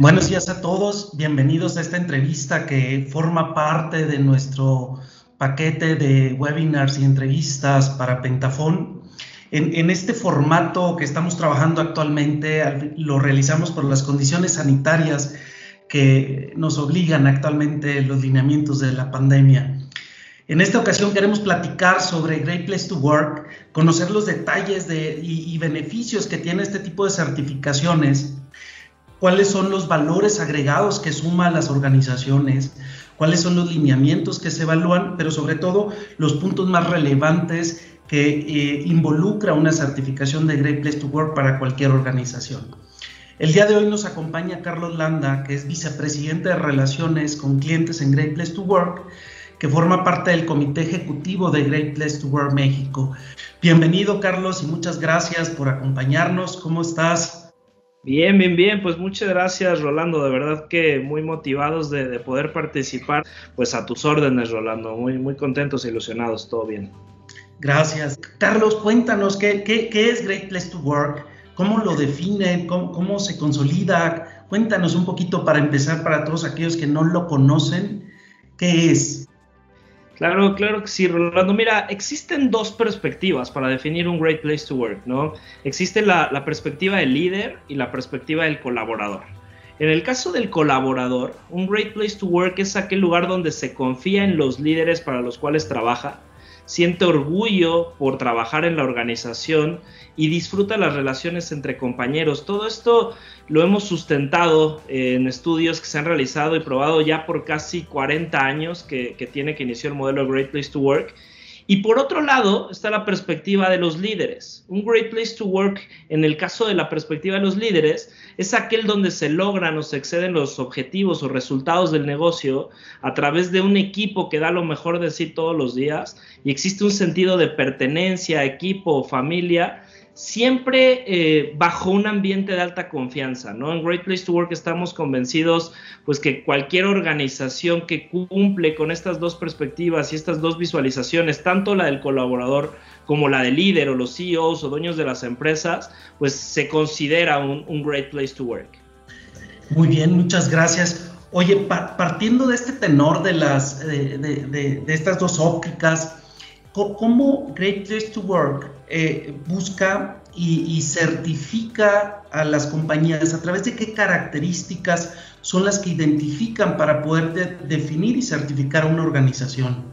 Buenos días a todos, bienvenidos a esta entrevista que forma parte de nuestro paquete de webinars y entrevistas para Pentafón. En, este formato que estamos trabajando actualmente, lo realizamos por las condiciones sanitarias que nos obligan actualmente los lineamientos de la pandemia. En esta ocasión queremos platicar sobre Great Place to Work, conocer los detalles de, y beneficios que tiene este tipo de certificaciones cuáles son los valores agregados que suman las organizaciones, cuáles son los lineamientos que se evalúan, pero sobre todo los puntos más relevantes que eh, involucra una certificación de Great Place to Work para cualquier organización. El día de hoy nos acompaña Carlos Landa, que es vicepresidente de Relaciones con Clientes en Great Place to Work, que forma parte del comité ejecutivo de Great Place to Work México. Bienvenido, Carlos, y muchas gracias por acompañarnos. ¿Cómo estás? Bien, bien, bien, pues muchas gracias Rolando, de verdad que muy motivados de, poder participar, pues a tus órdenes Rolando, muy, muy contentos ilusionados, todo bien. Gracias. Carlos, cuéntanos, ¿qué, qué, qué es Great Place to Work? ¿Cómo lo define? ¿Cómo, ¿Cómo, se consolida? Cuéntanos un poquito para empezar para todos aquellos que no lo conocen, ¿qué es? Claro, claro que sí, Rolando. Mira, existen dos perspectivas para definir un great place to work, ¿no? Existe la, perspectiva del líder y la perspectiva del colaborador. En el caso del colaborador, un great place to work es aquel lugar donde se confía en los líderes para los cuales trabaja, siente orgullo por trabajar en la organización y disfruta las relaciones entre compañeros. Todo esto lo hemos sustentado en estudios que se han realizado y probado ya por casi 40 años que, tiene que iniciar el modelo Great Place to Work. Y por otro lado está la perspectiva de los líderes. Un Great Place to Work, en el caso de la perspectiva de los líderes, es aquel donde se logran o se exceden los objetivos o resultados del negocio a través de un equipo que da lo mejor de sí todos los días y existe un sentido de pertenencia, equipo, familia, siempre eh, bajo un ambiente de alta confianza, ¿no? En Great Place to Work estamos convencidos, pues que cualquier organización que cumple con estas dos perspectivas y estas dos visualizaciones, tanto la del colaborador como la del líder o los CEOs o dueños de las empresas, pues se considera un, Great Place to Work. Muy bien, muchas gracias. Oye, partiendo de este tenor de, las, de estas dos ópticas, ¿Cómo Great Place to Work eh, busca y, certifica a las compañías? ¿A través de qué características son las que identifican para poder definir y certificar a una organización?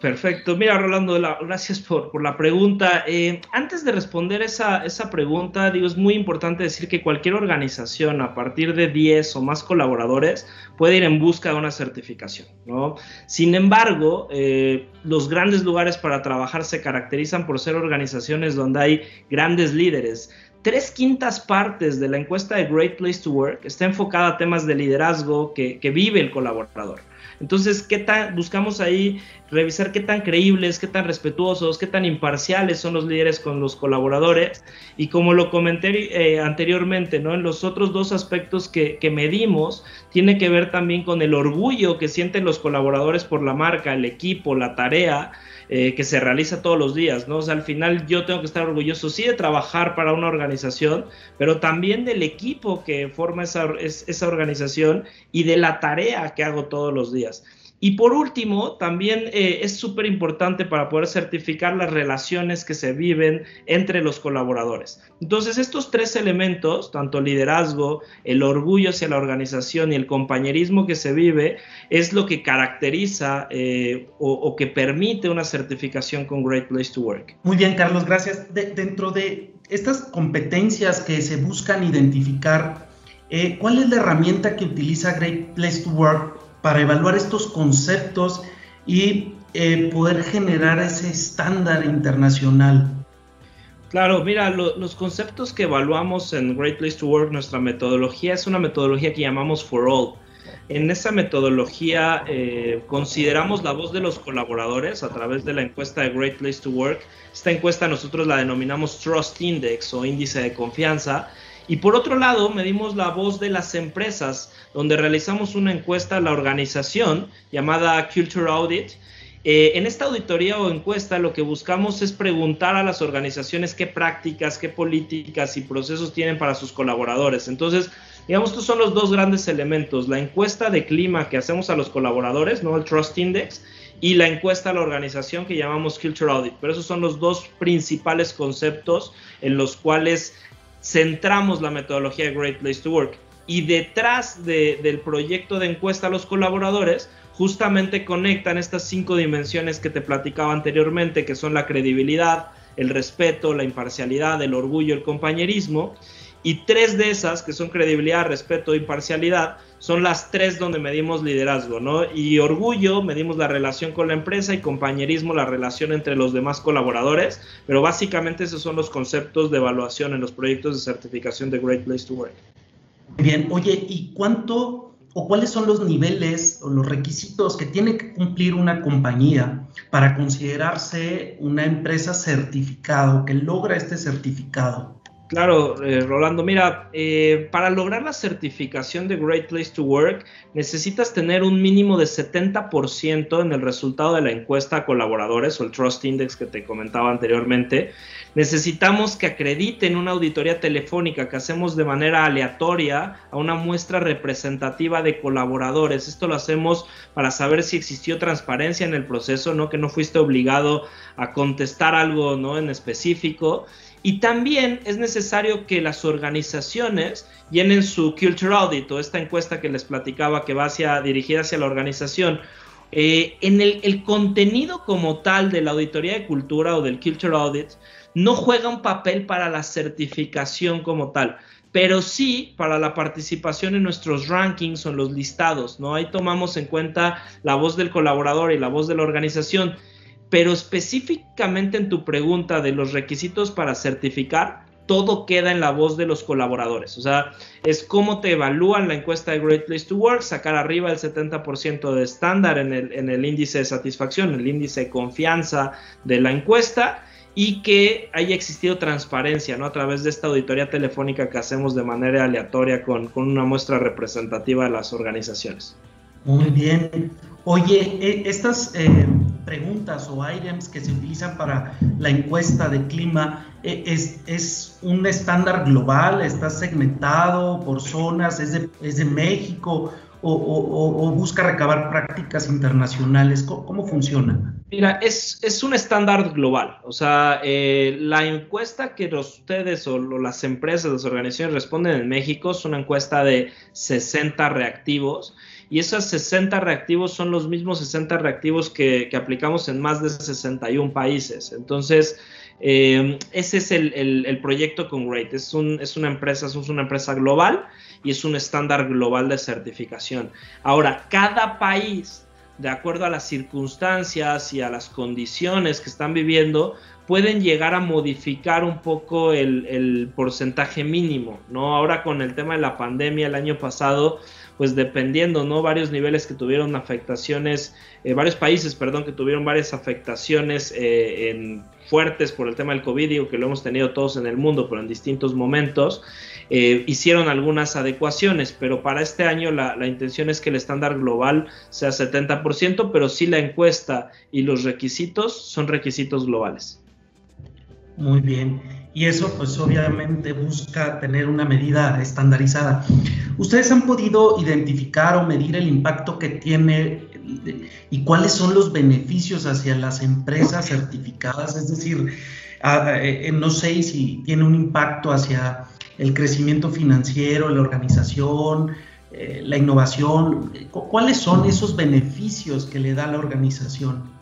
Perfecto. Mira, Rolando, gracias por, la pregunta. Eh, antes de responder esa, esa pregunta, digo, es muy importante decir que cualquier organización a partir de 10 o más colaboradores puede ir en busca de una certificación, ¿no? Sin embargo, eh, los grandes lugares para trabajar se caracterizan por ser organizaciones donde hay grandes líderes, tres quintas partes de la encuesta de Great Place to Work está enfocada a temas de liderazgo que, que vive el colaborador. Entonces, ¿qué tan, buscamos ahí revisar qué tan creíbles, qué tan respetuosos, qué tan imparciales son los líderes con los colaboradores? Y como lo comenté eh, anteriormente, ¿no? En los otros dos aspectos que, que medimos, tiene que ver también con el orgullo que sienten los colaboradores por la marca, el equipo, la tarea, eh, que se realiza todos los días, ¿no? O sea, al final yo tengo que estar orgulloso, sí, de trabajar para una organización, pero también del equipo que forma esa, esa organización y de la tarea que hago todos los días. Y por último, también eh, es súper importante para poder certificar las relaciones que se viven entre los colaboradores. Entonces, estos tres elementos, tanto liderazgo, el orgullo hacia la organización y el compañerismo que se vive, es lo que caracteriza eh, o, que permite una certificación con Great Place to Work. Muy bien, Carlos, gracias. dentro de estas competencias que se buscan identificar, eh, ¿cuál es la herramienta que utiliza Great Place to Work para evaluar estos conceptos y eh, poder generar ese estándar internacional. Claro, mira, los conceptos que evaluamos en Great Place to Work, nuestra metodología es una metodología que llamamos For All. En esa metodología eh, consideramos la voz de los colaboradores a través de la encuesta de Great Place to Work. Esta encuesta nosotros la denominamos Trust Index o índice de confianza y por otro lado, medimos la voz de las empresas, donde realizamos una encuesta a la organización llamada Culture Audit. Eh, en esta auditoría o encuesta lo que buscamos es preguntar a las organizaciones qué prácticas, qué políticas y procesos tienen para sus colaboradores. Entonces, Digamos, estos son los dos grandes elementos, la encuesta de clima que hacemos a los colaboradores, ¿no? El Trust Index, y la encuesta a la organización que llamamos Culture Audit. Pero esos son los dos principales conceptos en los cuales centramos la metodología de Great Place to Work. Y detrás del proyecto de encuesta a los colaboradores, justamente conectan estas cinco dimensiones que te platicaba anteriormente, que son la credibilidad, el respeto, la imparcialidad, el orgullo, el compañerismo. Y tres de esas, que son credibilidad, respeto e imparcialidad, son las tres donde medimos liderazgo, ¿no? Y orgullo, medimos la relación con la empresa y compañerismo, la relación entre los demás colaboradores, pero básicamente esos son los conceptos de evaluación en los proyectos de certificación de Great Place to Work. Bien, oye, ¿y cuánto o cuáles son los niveles o los requisitos que tiene que cumplir una compañía para considerarse una empresa certificada o que logra este certificado? Claro, eh, Rolando, mira, eh, para lograr la certificación de Great Place to Work necesitas tener un mínimo de 70% en el resultado de la encuesta a colaboradores o el Trust Index que te comentaba anteriormente. Necesitamos que acrediten una auditoría telefónica que hacemos de manera aleatoria a una muestra representativa de colaboradores. Esto lo hacemos para saber si existió transparencia en el proceso, ¿no? que no fuiste obligado a contestar algo ¿no? en específico y también es necesario que las organizaciones llenen su Culture Audit o esta encuesta que les platicaba que va hacia, dirigida hacia la organización. Eh, en el, contenido como tal de la auditoría de cultura o del Culture Audit no juega un papel para la certificación como tal, pero sí para la participación en nuestros rankings o en los listados, ¿no? Ahí tomamos en cuenta la voz del colaborador y la voz de la organización pero específicamente en tu pregunta de los requisitos para certificar, todo queda en la voz de los colaboradores. O sea, es cómo te evalúan la encuesta de Great Place to Work, sacar arriba el 70% de estándar en el, en el índice de satisfacción, el índice de confianza de la encuesta y que haya existido transparencia ¿no? a través de esta auditoría telefónica que hacemos de manera aleatoria con, con una muestra representativa de las organizaciones. Muy bien. Oye, e, estas eh, preguntas o items que se utilizan para la encuesta de clima, e, ¿es, es un estándar global? ¿Está segmentado por zonas? ¿Es de, es de México? O, o, busca recabar prácticas internacionales? ¿Cómo, funciona? Mira, es, es, un estándar global. O sea, eh, la encuesta que ustedes o las empresas, las organizaciones responden en México es una encuesta de 60 reactivos y esos 60 reactivos son los mismos 60 reactivos que, aplicamos en más de 61 países. Entonces, eh, ese es el, proyecto con Great. Es, es una empresa, es una empresa global y es un estándar global de certificación. Ahora, cada país, de acuerdo a las circunstancias y a las condiciones que están viviendo, pueden llegar a modificar un poco el, porcentaje mínimo, ¿no? Ahora con el tema de la pandemia el año pasado, pues dependiendo, ¿no? Varios niveles que tuvieron afectaciones, eh, varios países, perdón, que tuvieron varias afectaciones eh, fuertes por el tema del COVID, digo que lo hemos tenido todos en el mundo, pero en distintos momentos, eh, hicieron algunas adecuaciones, pero para este año la, la, intención es que el estándar global sea 70%, pero sí la encuesta y los requisitos son requisitos globales. Muy bien y eso pues obviamente busca tener una medida estandarizada. ¿Ustedes han podido identificar o medir el impacto que tiene y cuáles son los beneficios hacia las empresas certificadas? Es decir, eh, no sé si tiene un impacto hacia el crecimiento financiero, la organización, eh, la innovación. ¿Cuáles son esos beneficios que le da la organización?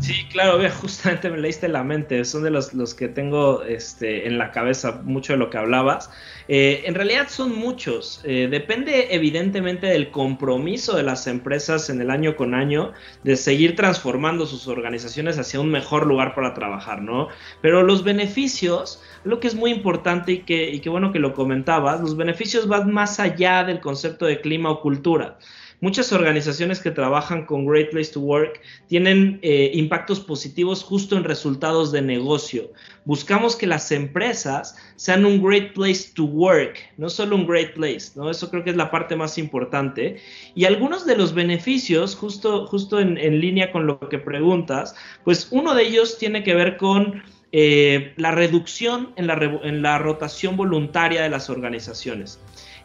Sí, claro, justamente me leíste la mente, son de los, los que tengo este, en la cabeza mucho de lo que hablabas. Eh, en realidad son muchos, eh, depende evidentemente del compromiso de las empresas en el año con año de seguir transformando sus organizaciones hacia un mejor lugar para trabajar, ¿no? Pero los beneficios, lo que es muy importante y que, y que bueno que lo comentabas, los beneficios van más allá del concepto de clima o cultura. Muchas organizaciones que trabajan con Great Place to Work tienen eh, impactos positivos justo en resultados de negocio. Buscamos que las empresas sean un Great Place to Work, no solo un Great Place, ¿no? Eso creo que es la parte más importante. Y algunos de los beneficios, justo, justo en, línea con lo que preguntas, pues uno de ellos tiene que ver con... Eh, la reducción en la, en la rotación voluntaria de las organizaciones.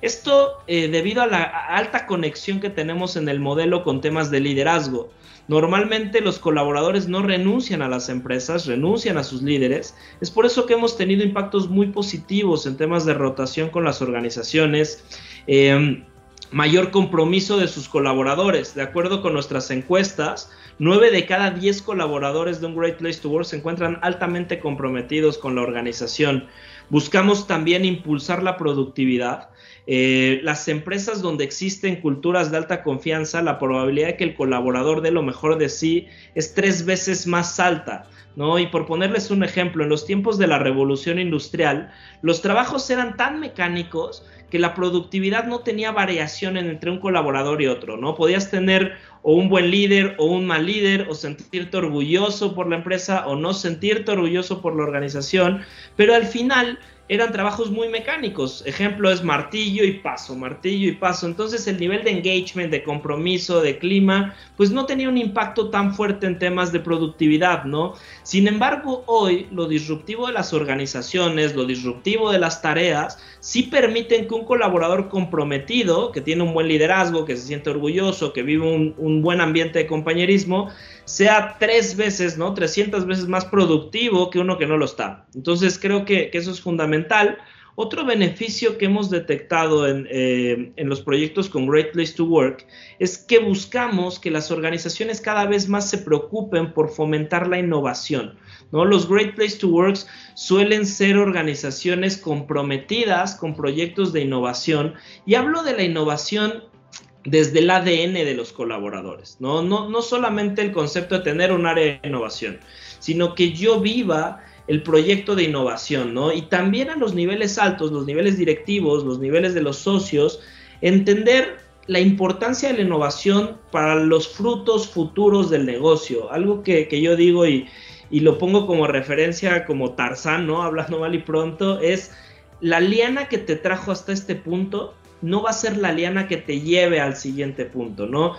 Esto eh, debido a la alta conexión que tenemos en el modelo con temas de liderazgo. Normalmente los colaboradores no renuncian a las empresas, renuncian a sus líderes. Es por eso que hemos tenido impactos muy positivos en temas de rotación con las organizaciones. Em, mayor compromiso de sus colaboradores. De acuerdo con nuestras encuestas, 9 de cada 10 colaboradores de un Great Place to Work se encuentran altamente comprometidos con la organización. Buscamos también impulsar la productividad. Eh, las empresas donde existen culturas de alta confianza, la probabilidad de que el colaborador dé lo mejor de sí es tres veces más alta. ¿No? Y por ponerles un ejemplo, en los tiempos de la revolución industrial, los trabajos eran tan mecánicos que la productividad no tenía variación entre un colaborador y otro, ¿no? Podías tener o un buen líder o un mal líder, o sentirte orgulloso por la empresa o no sentirte orgulloso por la organización, pero al final eran trabajos muy mecánicos. Ejemplo es martillo y paso, martillo y paso. Entonces el nivel de engagement, de compromiso, de clima, pues no tenía un impacto tan fuerte en temas de productividad, ¿no? Sin embargo, hoy lo disruptivo de las organizaciones, lo disruptivo de las tareas, sí permiten que un colaborador comprometido, que tiene un buen liderazgo, que se siente orgulloso, que vive un, un buen ambiente de compañerismo, sea tres veces, ¿no? 300 veces más productivo que uno que no lo está. Entonces creo que, eso es fundamental. Otro beneficio que hemos detectado eh, en, los proyectos con Great Place to Work es que buscamos que las organizaciones cada vez más se preocupen por fomentar la innovación. ¿no? Los Great Place to Work suelen ser organizaciones comprometidas con proyectos de innovación y hablo de la innovación desde el ADN de los colaboradores, ¿no? No, no solamente el concepto de tener un área de innovación, sino que yo viva el proyecto de innovación, ¿no? Y también a los niveles altos, los niveles directivos, los niveles de los socios, entender la importancia de la innovación para los frutos futuros del negocio. Algo que, yo digo y, y, lo pongo como referencia como Tarzán, ¿no? Hablando mal y pronto, es la liana que te trajo hasta este punto no va a ser la liana que te lleve al siguiente punto, ¿no?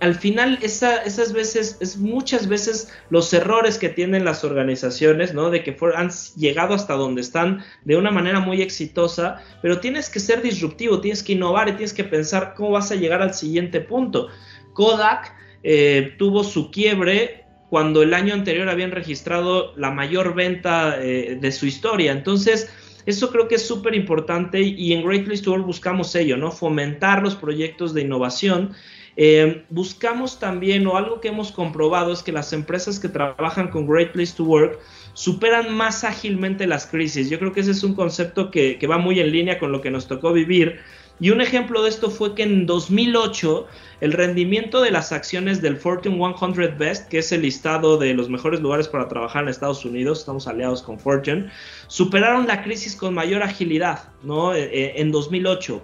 Al final, esas veces, es muchas veces los errores que tienen las organizaciones, ¿no? De que han llegado hasta donde están de una manera muy exitosa, pero tienes que ser disruptivo, tienes que innovar y tienes que pensar cómo vas a llegar al siguiente punto. Kodak eh, tuvo su quiebre cuando el año anterior habían registrado la mayor venta eh, de su historia. Entonces, eso creo que es súper importante y en Great Place to Work buscamos ello, ¿no? Fomentar los proyectos de innovación. Eh, buscamos también, o algo que hemos comprobado es que las empresas que trabajan con Great Place to Work superan más ágilmente las crisis. Yo creo que ese es un concepto que, que va muy en línea con lo que nos tocó vivir y un ejemplo de esto fue que en 2008 el rendimiento de las acciones del Fortune 100 Best, que es el listado de los mejores lugares para trabajar en Estados Unidos, estamos aliados con Fortune, superaron la crisis con mayor agilidad, ¿no? Eh, eh, en 2008.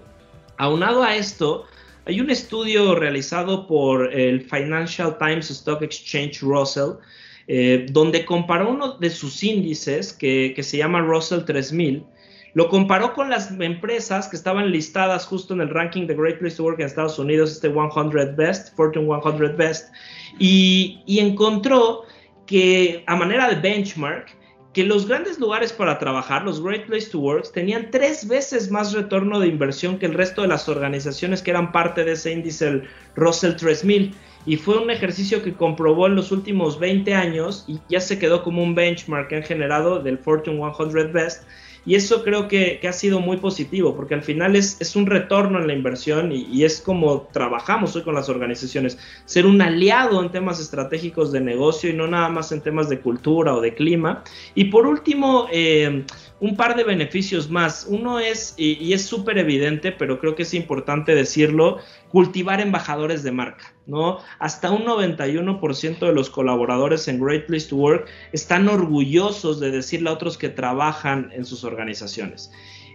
Aunado a esto, hay un estudio realizado por el Financial Times Stock Exchange Russell, eh, donde comparó uno de sus índices que, que se llama Russell 3000 lo comparó con las empresas que estaban listadas justo en el ranking de Great Place to Work en Estados Unidos, este 100 Best, Fortune 100 Best, y, encontró que a manera de benchmark, que los grandes lugares para trabajar, los Great Place to Work, tenían tres veces más retorno de inversión que el resto de las organizaciones que eran parte de ese índice, el Russell 3000. Y fue un ejercicio que comprobó en los últimos 20 años y ya se quedó como un benchmark que han generado del Fortune 100 Best y eso creo que, ha sido muy positivo, porque al final es, es un retorno en la inversión y, es como trabajamos hoy con las organizaciones, ser un aliado en temas estratégicos de negocio y no nada más en temas de cultura o de clima. Y por último, eh, un par de beneficios más. Uno es, y, es súper evidente, pero creo que es importante decirlo, cultivar embajadores de marca, ¿no? Hasta un 91% de los colaboradores en Great Place to Work están orgullosos de decirle a otros que trabajan en sus organizaciones.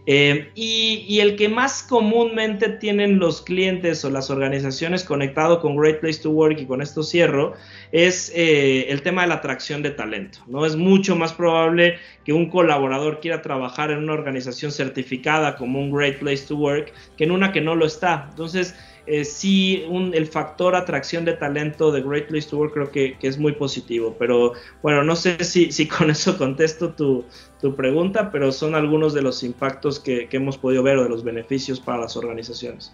Eh, y, el que más comúnmente tienen los clientes o las organizaciones conectado con Great Place to Work y con esto cierro, es eh, el tema de la atracción de talento. ¿no? Es mucho más probable que un colaborador quiera trabajar en una organización certificada como un Great Place to Work que en una que no lo está. Entonces, eh, sí el factor atracción de talento de Great Place to Work creo que, es muy positivo. Pero bueno, no sé si, si con eso contesto tu, pregunta, pero son algunos de los impactos que, hemos podido ver o de los beneficios para las organizaciones.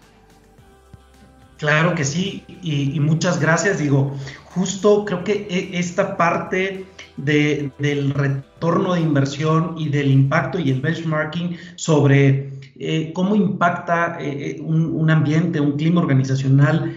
Claro que sí, y, muchas gracias. Digo, justo creo que e, esta parte del retorno de inversión y del impacto y el benchmarking sobre eh, cómo impacta eh, eh, un, ambiente, un clima organizacional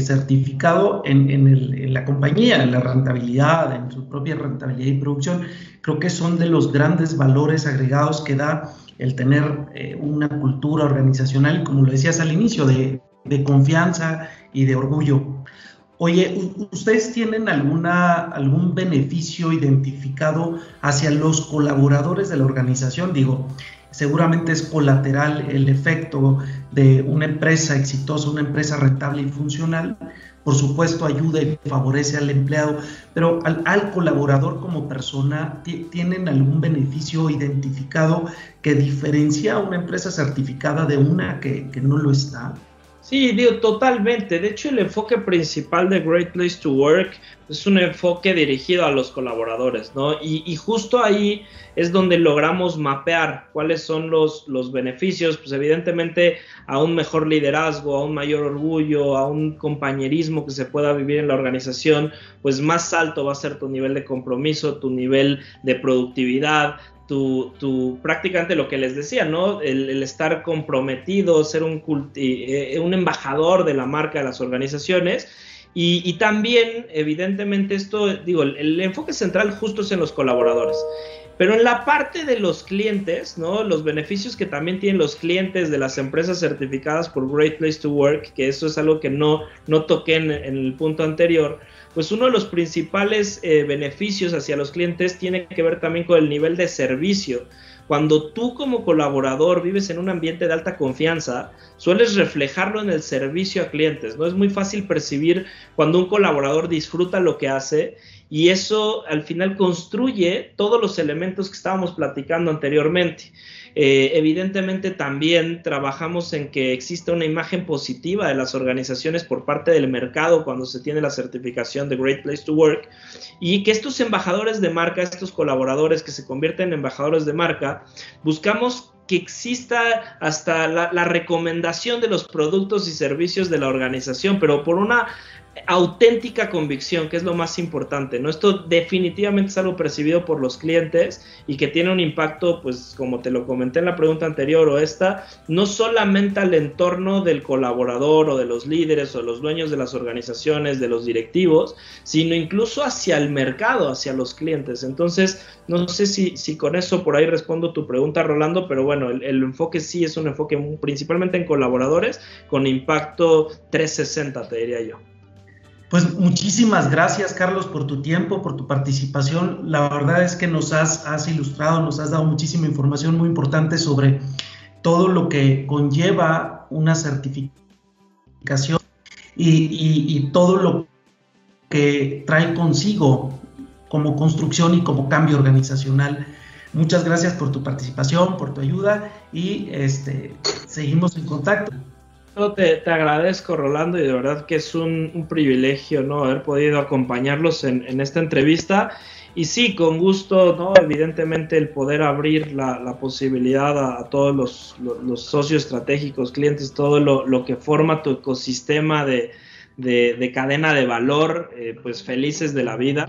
certificado en, la compañía, en la rentabilidad, en su propia rentabilidad y producción. Creo que son de los grandes valores agregados que da el tener una cultura organizacional, como lo decías al inicio, de, de confianza y de orgullo. Oye, ¿ustedes tienen alguna, algún beneficio identificado hacia los colaboradores de la organización? Digo, seguramente es colateral el efecto de una empresa exitosa, una empresa rentable y funcional. Por supuesto, ayuda y favorece al empleado, pero al, colaborador como persona, ¿tienen algún beneficio identificado que diferencia a una empresa certificada de una que, que no lo está? Sí, digo, totalmente. De hecho, el enfoque principal de Great Place to Work es un enfoque dirigido a los colaboradores, ¿no? Y, justo ahí es donde logramos mapear cuáles son los, los beneficios, pues evidentemente a un mejor liderazgo, a un mayor orgullo, a un compañerismo que se pueda vivir en la organización, pues más alto va a ser tu nivel de compromiso, tu nivel de productividad, tu, prácticamente lo que les decía, ¿no? El, estar comprometido, ser un, eh, un embajador de la marca de las organizaciones. Y, también, evidentemente, esto, digo, el, enfoque central justo es en los colaboradores. Pero en la parte de los clientes, ¿no? Los beneficios que también tienen los clientes de las empresas certificadas por Great Place to Work, que eso es algo que no, no toqué en el punto anterior, pues uno de los principales eh, beneficios hacia los clientes tiene que ver también con el nivel de servicio. Cuando tú como colaborador vives en un ambiente de alta confianza, sueles reflejarlo en el servicio a clientes. No es muy fácil percibir cuando un colaborador disfruta lo que hace y eso al final construye todos los elementos que estábamos platicando anteriormente. Eh, evidentemente también trabajamos en que exista una imagen positiva de las organizaciones por parte del mercado cuando se tiene la certificación de Great Place to Work y que estos embajadores de marca, estos colaboradores que se convierten en embajadores de marca, buscamos que exista hasta la, la, recomendación de los productos y servicios de la organización, pero por una auténtica convicción, que es lo más importante, ¿no? Esto definitivamente es algo percibido por los clientes y que tiene un impacto, pues como te lo comenté en la pregunta anterior o esta, no solamente al entorno del colaborador o de los líderes o los dueños de las organizaciones, de los directivos, sino incluso hacia el mercado, hacia los clientes. Entonces, no sé si, si con eso por ahí respondo tu pregunta, Rolando, pero bueno, el enfoque sí es un enfoque principalmente en colaboradores con impacto 360, te diría yo. Pues muchísimas gracias, Carlos, por tu tiempo, por tu participación. La verdad es que nos has, ilustrado, nos has dado muchísima información muy importante sobre todo lo que conlleva una certificación y, y todo lo que trae consigo como construcción y como cambio organizacional. Muchas gracias por tu participación, por tu ayuda y este, seguimos en contacto. Te, agradezco, Rolando, y de verdad que es un, privilegio ¿no? haber podido acompañarlos en, esta entrevista. Y sí, con gusto, ¿no? Evidentemente el poder abrir la, posibilidad a, todos los, socios estratégicos, clientes, todo lo, que forma tu ecosistema de, cadena de valor, eh, pues felices de la vida.